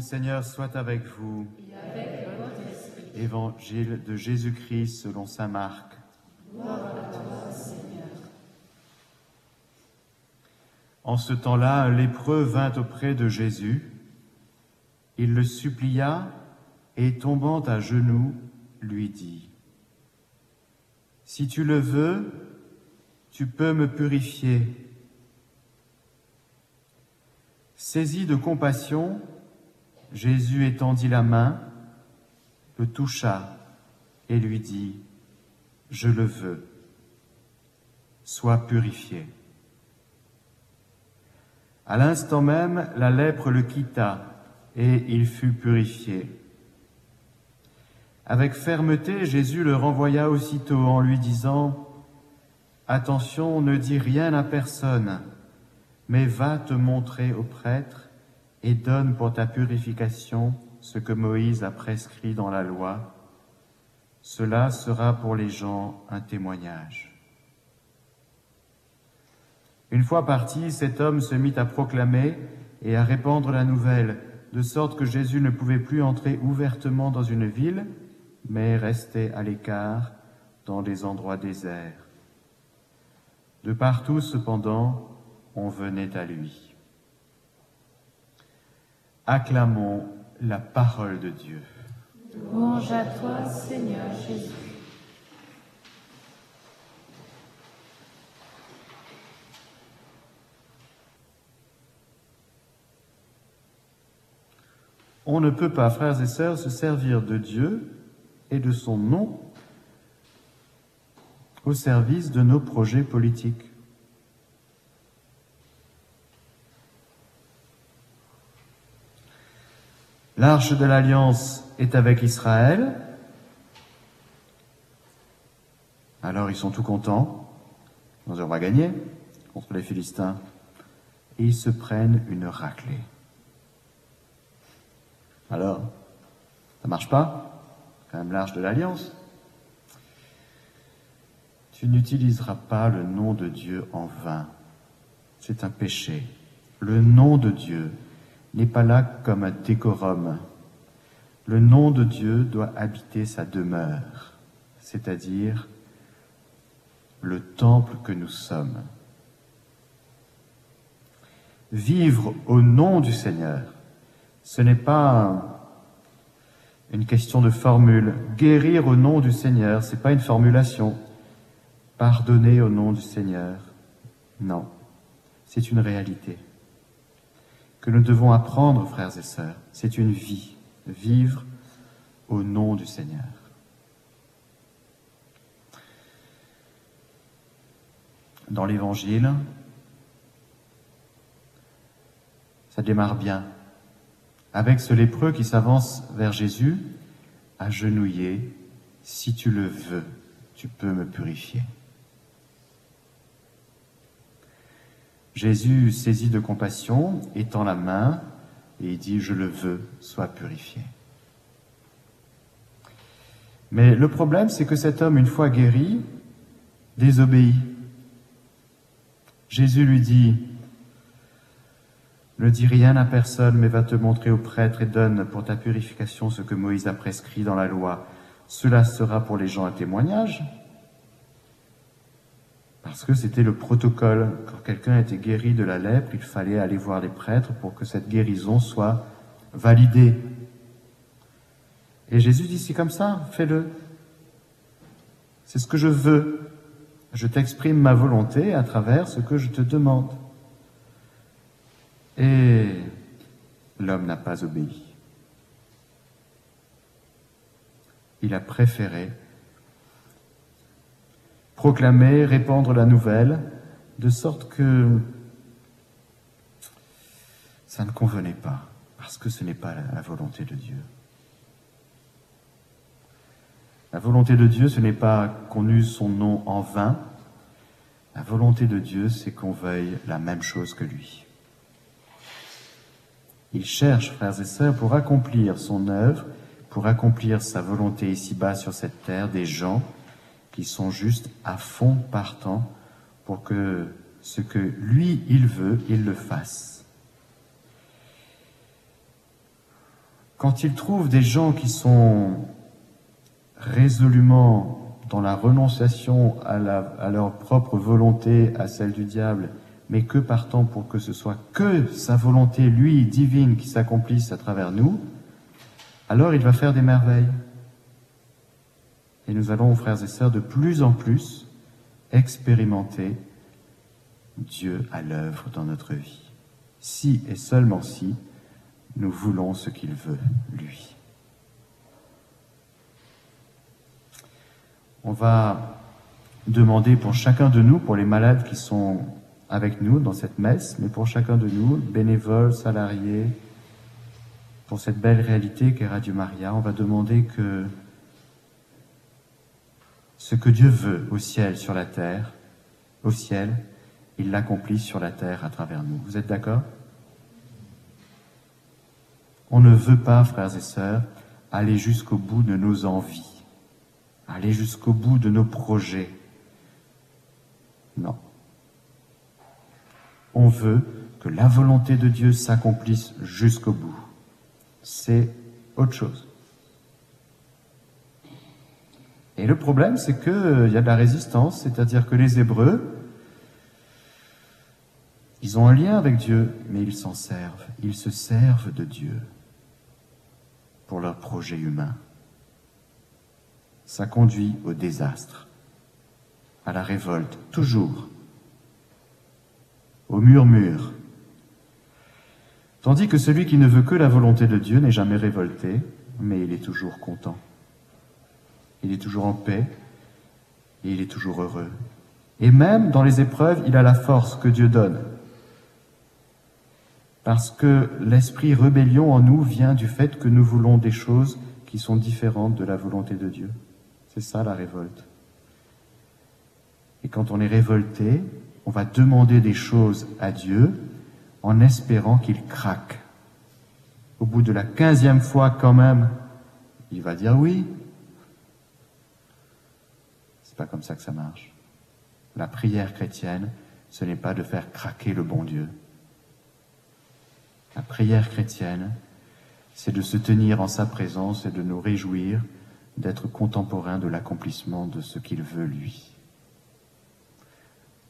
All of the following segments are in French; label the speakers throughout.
Speaker 1: Seigneur soit avec vous. Évangile de Jésus-Christ selon saint Marc. En ce temps-là, un lépreux vint auprès de Jésus. Il le supplia et tombant à genoux, lui dit, Si tu le veux, tu peux me purifier. Saisi de compassion, Jésus étendit la main, le toucha et lui dit, Je le veux, sois purifié. À l'instant même, la lèpre le quitta et il fut purifié. Avec fermeté, Jésus le renvoya aussitôt en lui disant, Attention, ne dis rien à personne, mais va te montrer au prêtre et donne pour ta purification ce que Moïse a prescrit dans la loi. Cela sera pour les gens un témoignage. Une fois parti, cet homme se mit à proclamer et à répandre la nouvelle, de sorte que Jésus ne pouvait plus entrer ouvertement dans une ville, mais restait à l'écart dans les endroits déserts. De partout, cependant, on venait à lui. Acclamons la parole de Dieu.
Speaker 2: Louange à toi, Seigneur Jésus.
Speaker 1: On ne peut pas, frères et sœurs, se servir de Dieu et de son nom au service de nos projets politiques. L'arche de l'alliance est avec Israël. Alors ils sont tout contents. On va gagner contre les Philistins. Et ils se prennent une raclée. Alors, ça marche pas? Quand même l'arche de l'alliance. Tu n'utiliseras pas le nom de Dieu en vain. C'est un péché. Le nom de Dieu n'est pas là comme un décorum. Le nom de Dieu doit habiter sa demeure, c'est-à-dire le temple que nous sommes. Vivre au nom du Seigneur, ce n'est pas une question de formule. Guérir au nom du Seigneur, ce n'est pas une formulation. Pardonner au nom du Seigneur, non, c'est une réalité nous devons apprendre, frères et sœurs. C'est une vie, vivre au nom du Seigneur. Dans l'Évangile, ça démarre bien, avec ce lépreux qui s'avance vers Jésus, agenouillé, si tu le veux, tu peux me purifier. Jésus, saisi de compassion, étend la main et dit, je le veux, sois purifié. Mais le problème, c'est que cet homme, une fois guéri, désobéit. Jésus lui dit, ne dis rien à personne, mais va te montrer au prêtre et donne pour ta purification ce que Moïse a prescrit dans la loi. Cela sera pour les gens un témoignage. Parce que c'était le protocole. Quand quelqu'un était guéri de la lèpre, il fallait aller voir les prêtres pour que cette guérison soit validée. Et Jésus dit, c'est comme ça, fais-le. C'est ce que je veux. Je t'exprime ma volonté à travers ce que je te demande. Et l'homme n'a pas obéi. Il a préféré proclamer, répandre la nouvelle, de sorte que ça ne convenait pas, parce que ce n'est pas la volonté de Dieu. La volonté de Dieu, ce n'est pas qu'on use son nom en vain. La volonté de Dieu, c'est qu'on veuille la même chose que lui. Il cherche, frères et sœurs, pour accomplir son œuvre, pour accomplir sa volonté ici-bas sur cette terre, des gens qui sont juste à fond partants pour que ce que lui, il veut, il le fasse. quand il trouve des gens qui sont résolument dans la renonciation à, à, leur propre volonté, à celle du diable, mais que partant pour que ce soit que sa volonté, lui, divine, qui s'accomplisse à travers nous, alors il va faire des merveilles. Et nous allons, frères et sœurs, de plus en plus expérimenter Dieu à l'œuvre dans notre vie. Si et seulement si nous voulons ce qu'il veut, lui. On va demander pour chacun de nous, pour les malades qui sont avec nous dans cette messe, mais pour chacun de nous, bénévoles, salariés, pour cette belle réalité qu'est Radio Maria, on va demander que ce que Dieu veut au ciel, sur la terre, au ciel, il l'accomplisse sur la terre à travers nous. Vous êtes d'accord? On ne veut pas, frères et sœurs, aller jusqu'au bout de nos envies, aller jusqu'au bout de nos projets. Non. On veut que la volonté de Dieu s'accomplisse jusqu'au bout. C'est autre chose. Et le problème, c'est qu'il euh, y a de la résistance, c'est-à-dire que les Hébreux, ils ont un lien avec Dieu, mais ils s'en servent. Ils se servent de Dieu pour leur projet humain. Ça conduit au désastre, à la révolte, toujours, au murmure. Tandis que celui qui ne veut que la volonté de Dieu n'est jamais révolté, mais il est toujours content il est toujours en paix et il est toujours heureux. Et même dans les épreuves, il a la force que Dieu donne. Parce que l'esprit rébellion en nous vient du fait que nous voulons des choses qui sont différentes de la volonté de Dieu. C'est ça la révolte. Et quand on est révolté, on va demander des choses à Dieu en espérant qu'il craque. Au bout de la quinzième fois quand même, il va dire oui, pas comme ça que ça marche. La prière chrétienne, ce n'est pas de faire craquer le bon Dieu. La prière chrétienne, c'est de se tenir en sa présence et de nous réjouir d'être contemporains de l'accomplissement de ce qu'il veut lui.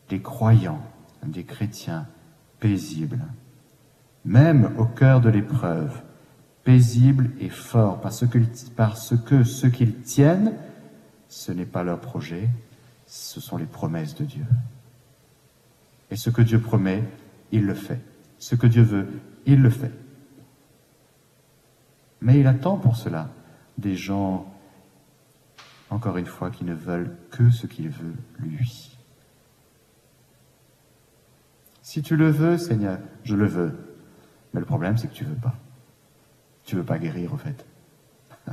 Speaker 1: Des croyants, des chrétiens paisibles, même au cœur de l'épreuve, paisibles et forts, parce que, parce que ce qu'ils tiennent, ce n'est pas leur projet, ce sont les promesses de Dieu. Et ce que Dieu promet, il le fait. Ce que Dieu veut, il le fait. Mais il attend pour cela des gens, encore une fois, qui ne veulent que ce qu'il veut, lui. Si tu le veux, Seigneur, je le veux. Mais le problème, c'est que tu ne veux pas. Tu ne veux pas guérir, au fait.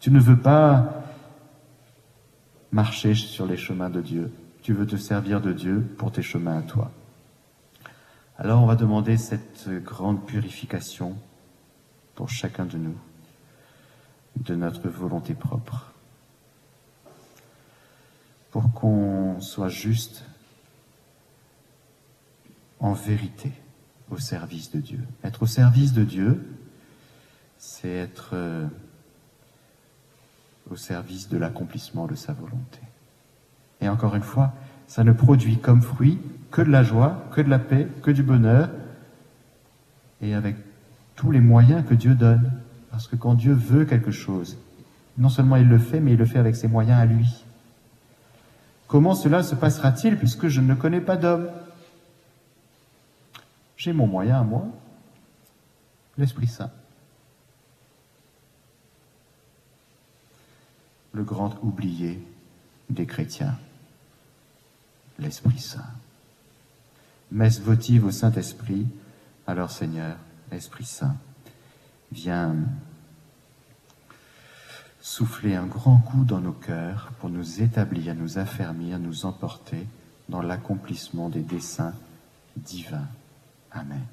Speaker 1: tu ne veux pas marcher sur les chemins de Dieu. Tu veux te servir de Dieu pour tes chemins à toi. Alors on va demander cette grande purification pour chacun de nous, de notre volonté propre, pour qu'on soit juste en vérité au service de Dieu. Être au service de Dieu, c'est être euh, au service de l'accomplissement de sa volonté. Et encore une fois, ça ne produit comme fruit que de la joie, que de la paix, que du bonheur, et avec tous les moyens que Dieu donne. Parce que quand Dieu veut quelque chose, non seulement il le fait, mais il le fait avec ses moyens à lui. Comment cela se passera-t-il puisque je ne connais pas d'homme? J'ai mon moyen à moi, l'Esprit Saint. Le grand oublié des chrétiens, l'Esprit Saint. Messe votive au Saint-Esprit, alors Seigneur, Esprit Saint, viens souffler un grand coup dans nos cœurs pour nous établir, nous affermir, nous emporter dans l'accomplissement des desseins divins. Amen.